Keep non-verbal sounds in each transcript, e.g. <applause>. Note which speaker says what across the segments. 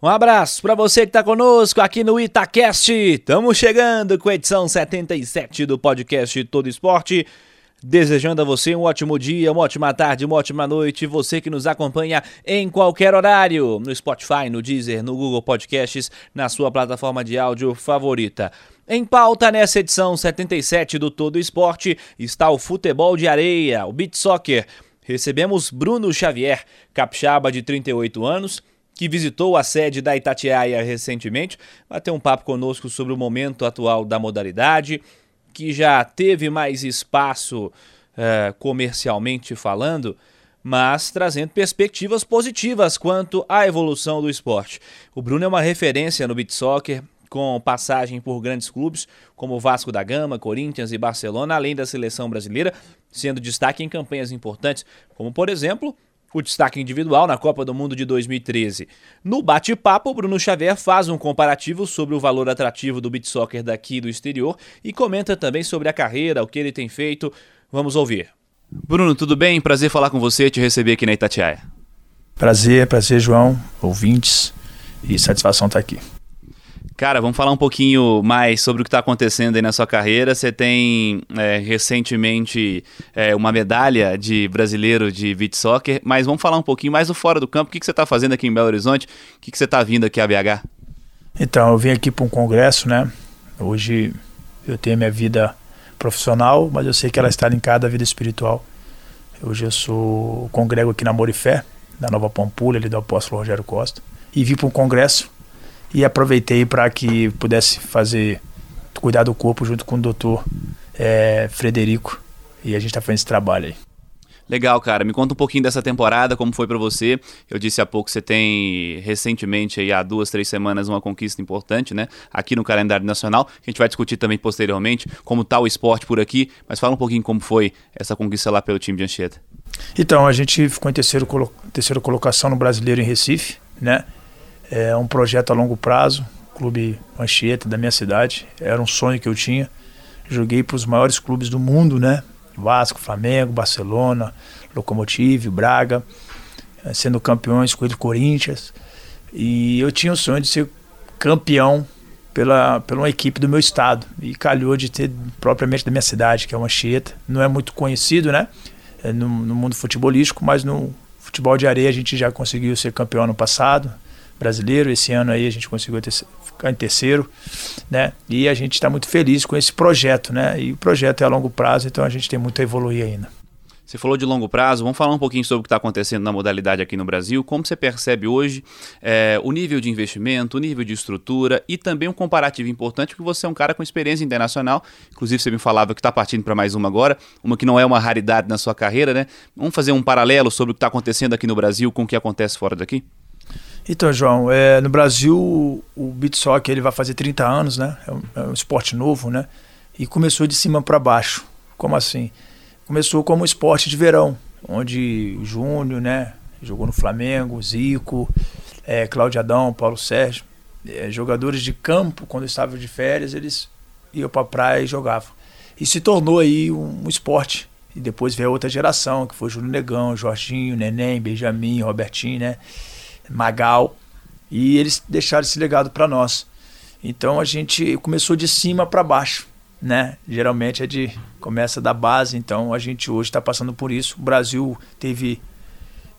Speaker 1: Um abraço para você que está conosco aqui no Itacast. Estamos chegando com a edição 77 do podcast Todo Esporte. Desejando a você um ótimo dia, uma ótima tarde, uma ótima noite. Você que nos acompanha em qualquer horário, no Spotify, no Deezer, no Google Podcasts, na sua plataforma de áudio favorita. Em pauta nessa edição 77 do Todo Esporte está o futebol de areia, o beach soccer. Recebemos Bruno Xavier, capixaba de 38 anos, que visitou a sede da Itatiaia recentemente, vai ter um papo conosco sobre o momento atual da modalidade, que já teve mais espaço uh, comercialmente falando, mas trazendo perspectivas positivas quanto à evolução do esporte. O Bruno é uma referência no beat soccer, com passagem por grandes clubes como Vasco da Gama, Corinthians e Barcelona, além da seleção brasileira, sendo destaque em campanhas importantes, como por exemplo o destaque individual na Copa do Mundo de 2013. No bate-papo, Bruno Xavier faz um comparativo sobre o valor atrativo do beat soccer daqui do exterior e comenta também sobre a carreira, o que ele tem feito. Vamos ouvir. Bruno, tudo bem? Prazer falar com você e te receber aqui na Itatiaia.
Speaker 2: Prazer, prazer, João, ouvintes, e satisfação estar aqui.
Speaker 1: Cara, vamos falar um pouquinho mais sobre o que está acontecendo aí na sua carreira. Você tem é, recentemente é, uma medalha de brasileiro de beach soccer, mas vamos falar um pouquinho mais do fora do campo. O que, que você está fazendo aqui em Belo Horizonte? O que, que você está vindo aqui a BH?
Speaker 2: Então, eu vim aqui para um congresso, né? Hoje eu tenho minha vida profissional, mas eu sei que ela está linkada à vida espiritual. Hoje eu sou congrego aqui na Morifé, da Nova Pampulha, ali do apóstolo Rogério Costa, e vim para um congresso e aproveitei para que pudesse fazer cuidar do corpo junto com o doutor é, Frederico e a gente está fazendo esse trabalho aí.
Speaker 1: Legal, cara. Me conta um pouquinho dessa temporada, como foi para você. Eu disse há pouco que você tem recentemente, aí, há duas, três semanas, uma conquista importante, né? Aqui no calendário nacional. A gente vai discutir também posteriormente como está o esporte por aqui. Mas fala um pouquinho como foi essa conquista lá pelo time de Anchieta.
Speaker 2: Então, a gente ficou em terceiro, colo terceira colocação no Brasileiro em Recife, né? É um projeto a longo prazo, Clube Anchieta da minha cidade. Era um sonho que eu tinha. Joguei para os maiores clubes do mundo, né? Vasco, Flamengo, Barcelona, Locomotive, Braga, eh, sendo campeões com o Corinthians. E eu tinha o sonho de ser campeão pela, pela uma equipe do meu estado. E calhou de ter propriamente da minha cidade, que é o Anchieta. Não é muito conhecido, né? É no, no mundo futebolístico, mas no futebol de areia a gente já conseguiu ser campeão ano passado brasileiro. Esse ano aí a gente conseguiu ter, ficar em terceiro, né? E a gente está muito feliz com esse projeto, né? E o projeto é a longo prazo, então a gente tem muito a evoluir ainda.
Speaker 1: Você falou de longo prazo, vamos falar um pouquinho sobre o que está acontecendo na modalidade aqui no Brasil. Como você percebe hoje é, o nível de investimento, o nível de estrutura e também um comparativo importante, porque você é um cara com experiência internacional. Inclusive, você me falava que está partindo para mais uma agora, uma que não é uma raridade na sua carreira, né? Vamos fazer um paralelo sobre o que está acontecendo aqui no Brasil com o que acontece fora daqui?
Speaker 2: Então, João, é, no Brasil o beat soccer ele vai fazer 30 anos, né? É um, é um esporte novo, né? E começou de cima para baixo. Como assim? Começou como esporte de verão, onde Júnior, né? Jogou no Flamengo, Zico, é, Cláudio Adão, Paulo Sérgio. É, jogadores de campo, quando estavam de férias, eles iam para praia e jogavam. E se tornou aí um, um esporte. E depois veio a outra geração, que foi Júnior Negão, Jorginho, Neném, Benjamin, Robertinho, né? Magal, e eles deixaram esse legado para nós. Então a gente começou de cima para baixo, né? Geralmente é de começa da base, então a gente hoje está passando por isso. O Brasil teve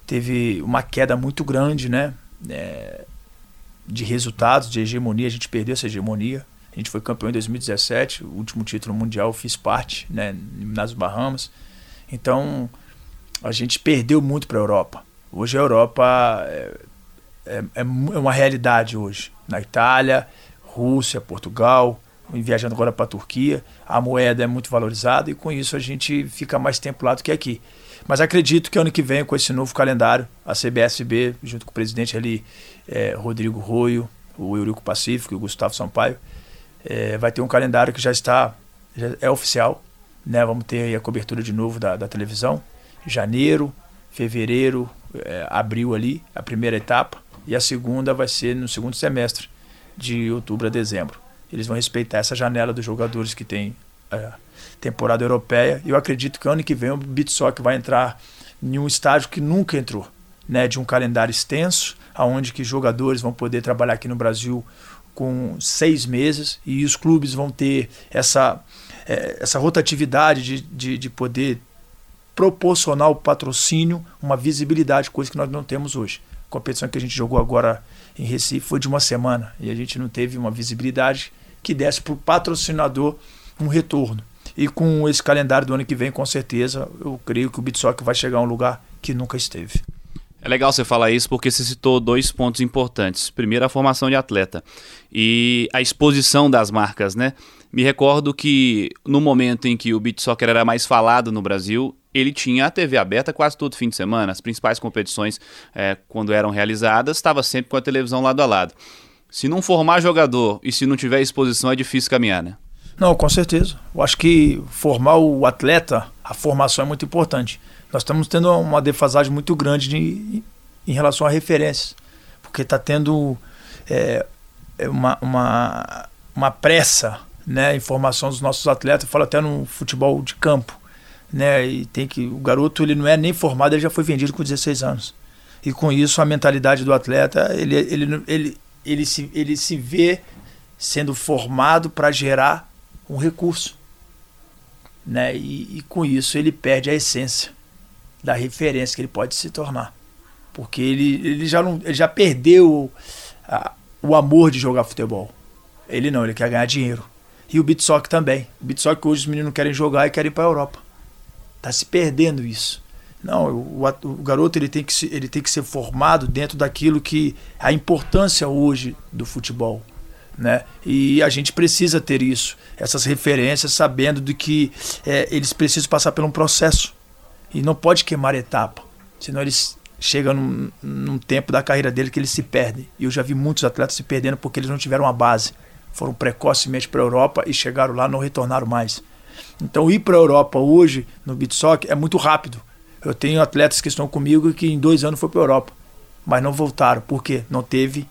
Speaker 2: teve uma queda muito grande, né? É, de resultados, de hegemonia, a gente perdeu essa hegemonia. A gente foi campeão em 2017, o último título mundial fiz parte, né, nas Bahamas. Então a gente perdeu muito para a Europa. Hoje a Europa é, é, é, é uma realidade hoje. Na Itália, Rússia, Portugal, viajando agora para a Turquia, a moeda é muito valorizada e com isso a gente fica mais tempo lá do que aqui. Mas acredito que ano que vem, com esse novo calendário, a CBSB, junto com o presidente ali, é, Rodrigo Roio, o Eurico Pacífico e o Gustavo Sampaio, é, vai ter um calendário que já está, já é oficial, né? Vamos ter a cobertura de novo da, da televisão. Janeiro, fevereiro, é, abril ali, a primeira etapa. E a segunda vai ser no segundo semestre, de outubro a dezembro. Eles vão respeitar essa janela dos jogadores que tem é, temporada europeia. Eu acredito que ano que vem o Bitsock vai entrar em um estágio que nunca entrou, né? De um calendário extenso, aonde que jogadores vão poder trabalhar aqui no Brasil com seis meses e os clubes vão ter essa, é, essa rotatividade de, de, de poder proporcionar ao patrocínio uma visibilidade, coisa que nós não temos hoje. Competição que a gente jogou agora em Recife foi de uma semana e a gente não teve uma visibilidade que desse para o patrocinador um retorno. E com esse calendário do ano que vem, com certeza, eu creio que o Bitsock vai chegar a um lugar que nunca esteve.
Speaker 1: É legal você falar isso porque você citou dois pontos importantes. Primeiro, a formação de atleta e a exposição das marcas, né? Me recordo que no momento em que o beat soccer era mais falado no Brasil, ele tinha a TV aberta quase todo fim de semana. As principais competições, é, quando eram realizadas, estava sempre com a televisão lado a lado. Se não formar jogador e se não tiver exposição, é difícil caminhar, né?
Speaker 2: Não, com certeza. Eu acho que formar o atleta, a formação é muito importante. Nós estamos tendo uma defasagem muito grande de, em relação a referências, porque está tendo é, é, uma, uma, uma pressa né, em formação dos nossos atletas. Eu falo até no futebol de campo. Né, e tem que o garoto ele não é nem formado, ele já foi vendido com 16 anos. E com isso a mentalidade do atleta, ele, ele, ele, ele, se, ele se vê sendo formado para gerar um recurso. Né? E, e, com isso ele perde a essência da referência que ele pode se tornar. Porque ele, ele, já, não, ele já perdeu a, o amor de jogar futebol. Ele não, ele quer ganhar dinheiro. E o Bitsock também. O Bitsock hoje os meninos querem jogar e querem ir para a Europa. Tá se perdendo isso. Não, o, o, garoto ele tem, que se, ele tem que ser formado dentro daquilo que a importância hoje do futebol né? E a gente precisa ter isso, essas referências, sabendo de que é, eles precisam passar por um processo e não pode queimar etapa, senão eles chegam num, num tempo da carreira dele que eles se perdem. E eu já vi muitos atletas se perdendo porque eles não tiveram uma base, foram precocemente para a Europa e chegaram lá não retornaram mais. Então ir para a Europa hoje no beat soccer é muito rápido. Eu tenho atletas que estão comigo que em dois anos foi para a Europa, mas não voltaram porque não teve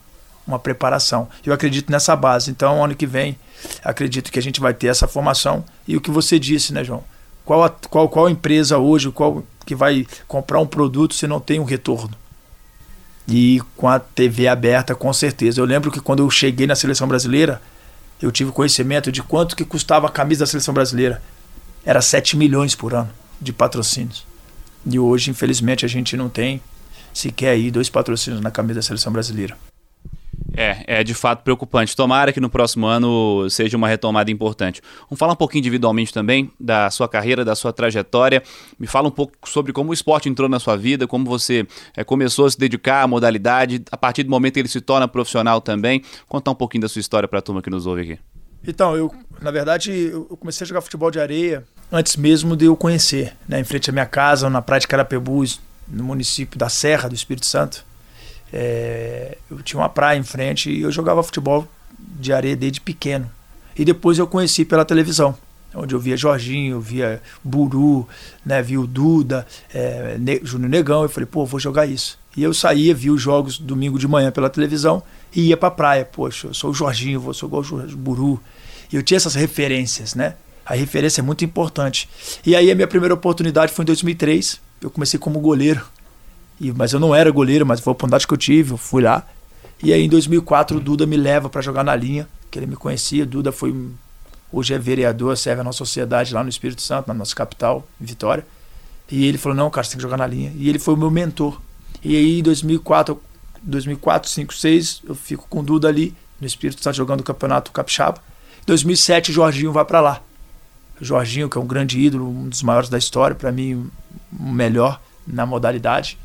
Speaker 2: uma preparação. Eu acredito nessa base. Então, ano que vem, acredito que a gente vai ter essa formação. E o que você disse, né, João? Qual, a, qual, qual empresa hoje, qual que vai comprar um produto se não tem um retorno? E com a TV aberta, com certeza. Eu lembro que quando eu cheguei na seleção brasileira, eu tive conhecimento de quanto que custava a camisa da seleção brasileira. Era 7 milhões por ano de patrocínios. E hoje, infelizmente, a gente não tem sequer aí dois patrocínios na camisa da seleção brasileira.
Speaker 1: É, é de fato preocupante. Tomara que no próximo ano seja uma retomada importante. Vamos falar um pouquinho individualmente também da sua carreira, da sua trajetória. Me fala um pouco sobre como o esporte entrou na sua vida, como você é, começou a se dedicar à modalidade, a partir do momento que ele se torna profissional também. Contar um pouquinho da sua história para a turma que nos ouve aqui.
Speaker 2: Então, eu, na verdade, eu comecei a jogar futebol de areia antes mesmo de eu conhecer, né, em frente à minha casa, na praia de Carapebus, no município da Serra do Espírito Santo. É, eu tinha uma praia em frente e eu jogava futebol de areia desde pequeno. E depois eu conheci pela televisão, onde eu via Jorginho, eu via Buru, né, via o Duda, é, ne Júnior Negão. Eu falei, pô, vou jogar isso. E eu saía, via os jogos domingo de manhã pela televisão e ia pra praia. Poxa, eu sou o Jorginho, vou sou igual o Buru. E eu tinha essas referências, né? A referência é muito importante. E aí a minha primeira oportunidade foi em 2003. Eu comecei como goleiro e, mas eu não era goleiro, mas foi a oportunidade que eu tive, eu fui lá. E aí em 2004 o Duda me leva para jogar na linha, que ele me conhecia. Duda foi hoje é vereador, serve a nossa sociedade lá no Espírito Santo, na nossa capital, em Vitória. E ele falou: "Não, cara, você tem que jogar na linha". E ele foi o meu mentor. E aí em 2004, 2004, 5, 6, eu fico com o Duda ali no Espírito Santo jogando o Campeonato Capixaba. Em 2007 Jorginho vai para lá. O Jorginho, que é um grande ídolo, um dos maiores da história, para mim, o melhor na modalidade.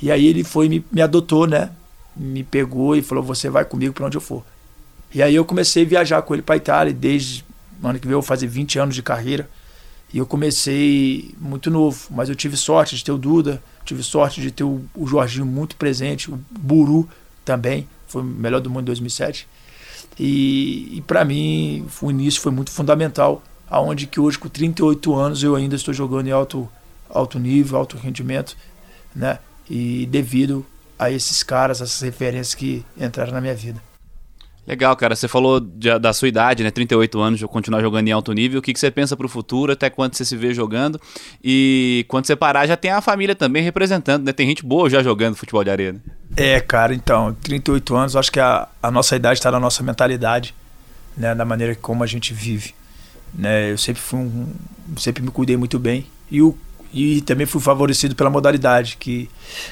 Speaker 2: E aí ele foi me, me adotou, né? Me pegou e falou: Você vai comigo para onde eu for. E aí eu comecei a viajar com ele para Itália, desde ano que vem eu fazer 20 anos de carreira. E eu comecei muito novo, mas eu tive sorte de ter o Duda, tive sorte de ter o, o Jorginho muito presente, o Buru também, foi o melhor do mundo em 2007. E, e para mim o início foi muito fundamental, aonde que hoje com 38 anos eu ainda estou jogando em alto, alto nível, alto rendimento, né? E devido a esses caras, essas referências que entraram na minha vida.
Speaker 1: Legal, cara. Você falou de, da sua idade, né? 38 anos, continuar jogando em alto nível. O que, que você pensa para o futuro? Até quando você se vê jogando? E quando você parar, já tem a família também representando, né? Tem gente boa já jogando futebol de areia. Né?
Speaker 2: É, cara. Então, 38 anos, acho que a, a nossa idade está na nossa mentalidade, né? Da maneira como a gente vive. Né? Eu sempre fui um, sempre me cuidei muito bem. E o e também fui favorecido pela modalidade, que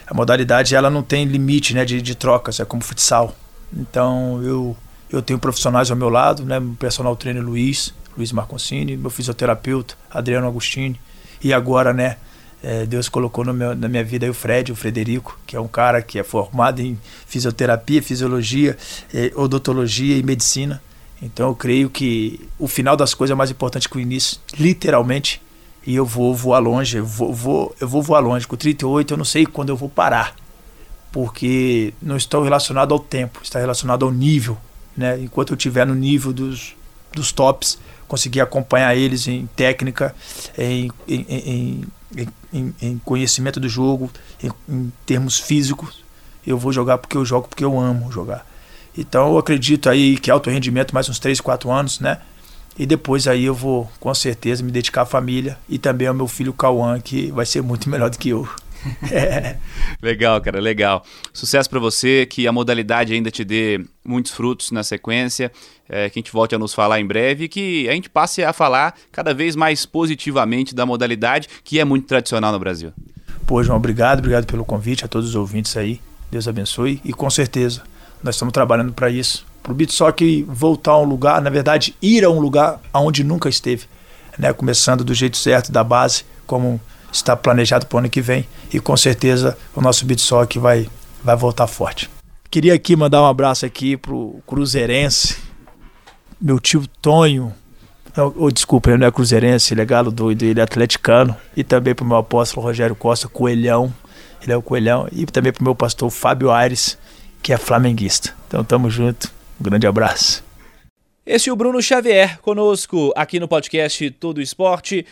Speaker 2: a modalidade ela não tem limite né, de, de trocas, é como futsal. Então eu eu tenho profissionais ao meu lado, né? Meu personal trainer Luiz, Luiz Marconcini, meu fisioterapeuta Adriano Agostini. E agora, né, é, Deus colocou meu, na minha vida o Fred, o Frederico, que é um cara que é formado em fisioterapia, fisiologia, é, odontologia e medicina. Então eu creio que o final das coisas é mais importante que o início, literalmente. E eu vou voar longe, eu vou, vou, eu vou voar longe. Com 38 eu não sei quando eu vou parar, porque não estou relacionado ao tempo, está relacionado ao nível né? Enquanto eu estiver no nível dos, dos tops, conseguir acompanhar eles em técnica, em, em, em, em conhecimento do jogo, em, termos físicos, eu vou jogar porque eu jogo porque eu amo jogar. Então eu acredito aí que alto rendimento mais uns 3, 4 anos, né? E depois aí eu vou com certeza me dedicar à família e também ao meu filho Cauã, que vai ser muito <laughs> melhor do que eu. <laughs>
Speaker 1: legal, cara, legal. Sucesso para você, que a modalidade ainda te dê muitos frutos na sequência, é, que a gente volte a nos falar em breve e que a gente passe a falar cada vez mais positivamente da modalidade, que é muito tradicional no Brasil.
Speaker 2: Pô, João, obrigado, obrigado pelo convite a todos os ouvintes aí. Deus abençoe e com certeza nós estamos trabalhando para isso. Para o Beatsock voltar a um lugar, na verdade, ir a um lugar aonde nunca esteve. Né? Começando do jeito certo, da base, como está planejado para o ano que vem e com certeza o nosso Bitsock vai, vai voltar forte. Queria aqui mandar um abraço aqui pro Cruzeirense, meu tio Tonho, ou desculpa, ele não é cruzeirense, ele é galo doido, ele é atleticano, e também pro meu apóstolo Rogério Costa, Coelhão, ele é o Coelhão, e também pro meu pastor Fábio Aires, que é flamenguista. Então tamo junto, um grande abraço.
Speaker 1: Esse é o Bruno Xavier, conosco aqui no podcast Todo Esporte.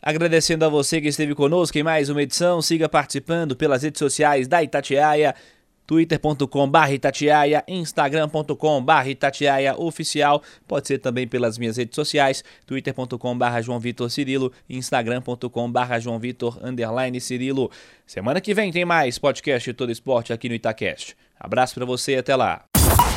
Speaker 1: Agradecendo a você que esteve conosco em mais uma edição, siga participando pelas redes sociais da Itatiaia, twitter.com.br Itatiaia, instagram.com.br Itatiaia oficial, pode ser também pelas minhas redes sociais, twitter.com.br João Vitor Cirilo, instagram.com.br João Vitor underline Cirilo. Semana que vem tem mais podcast Todo Esporte aqui no Itacast. Abraço para você e até lá.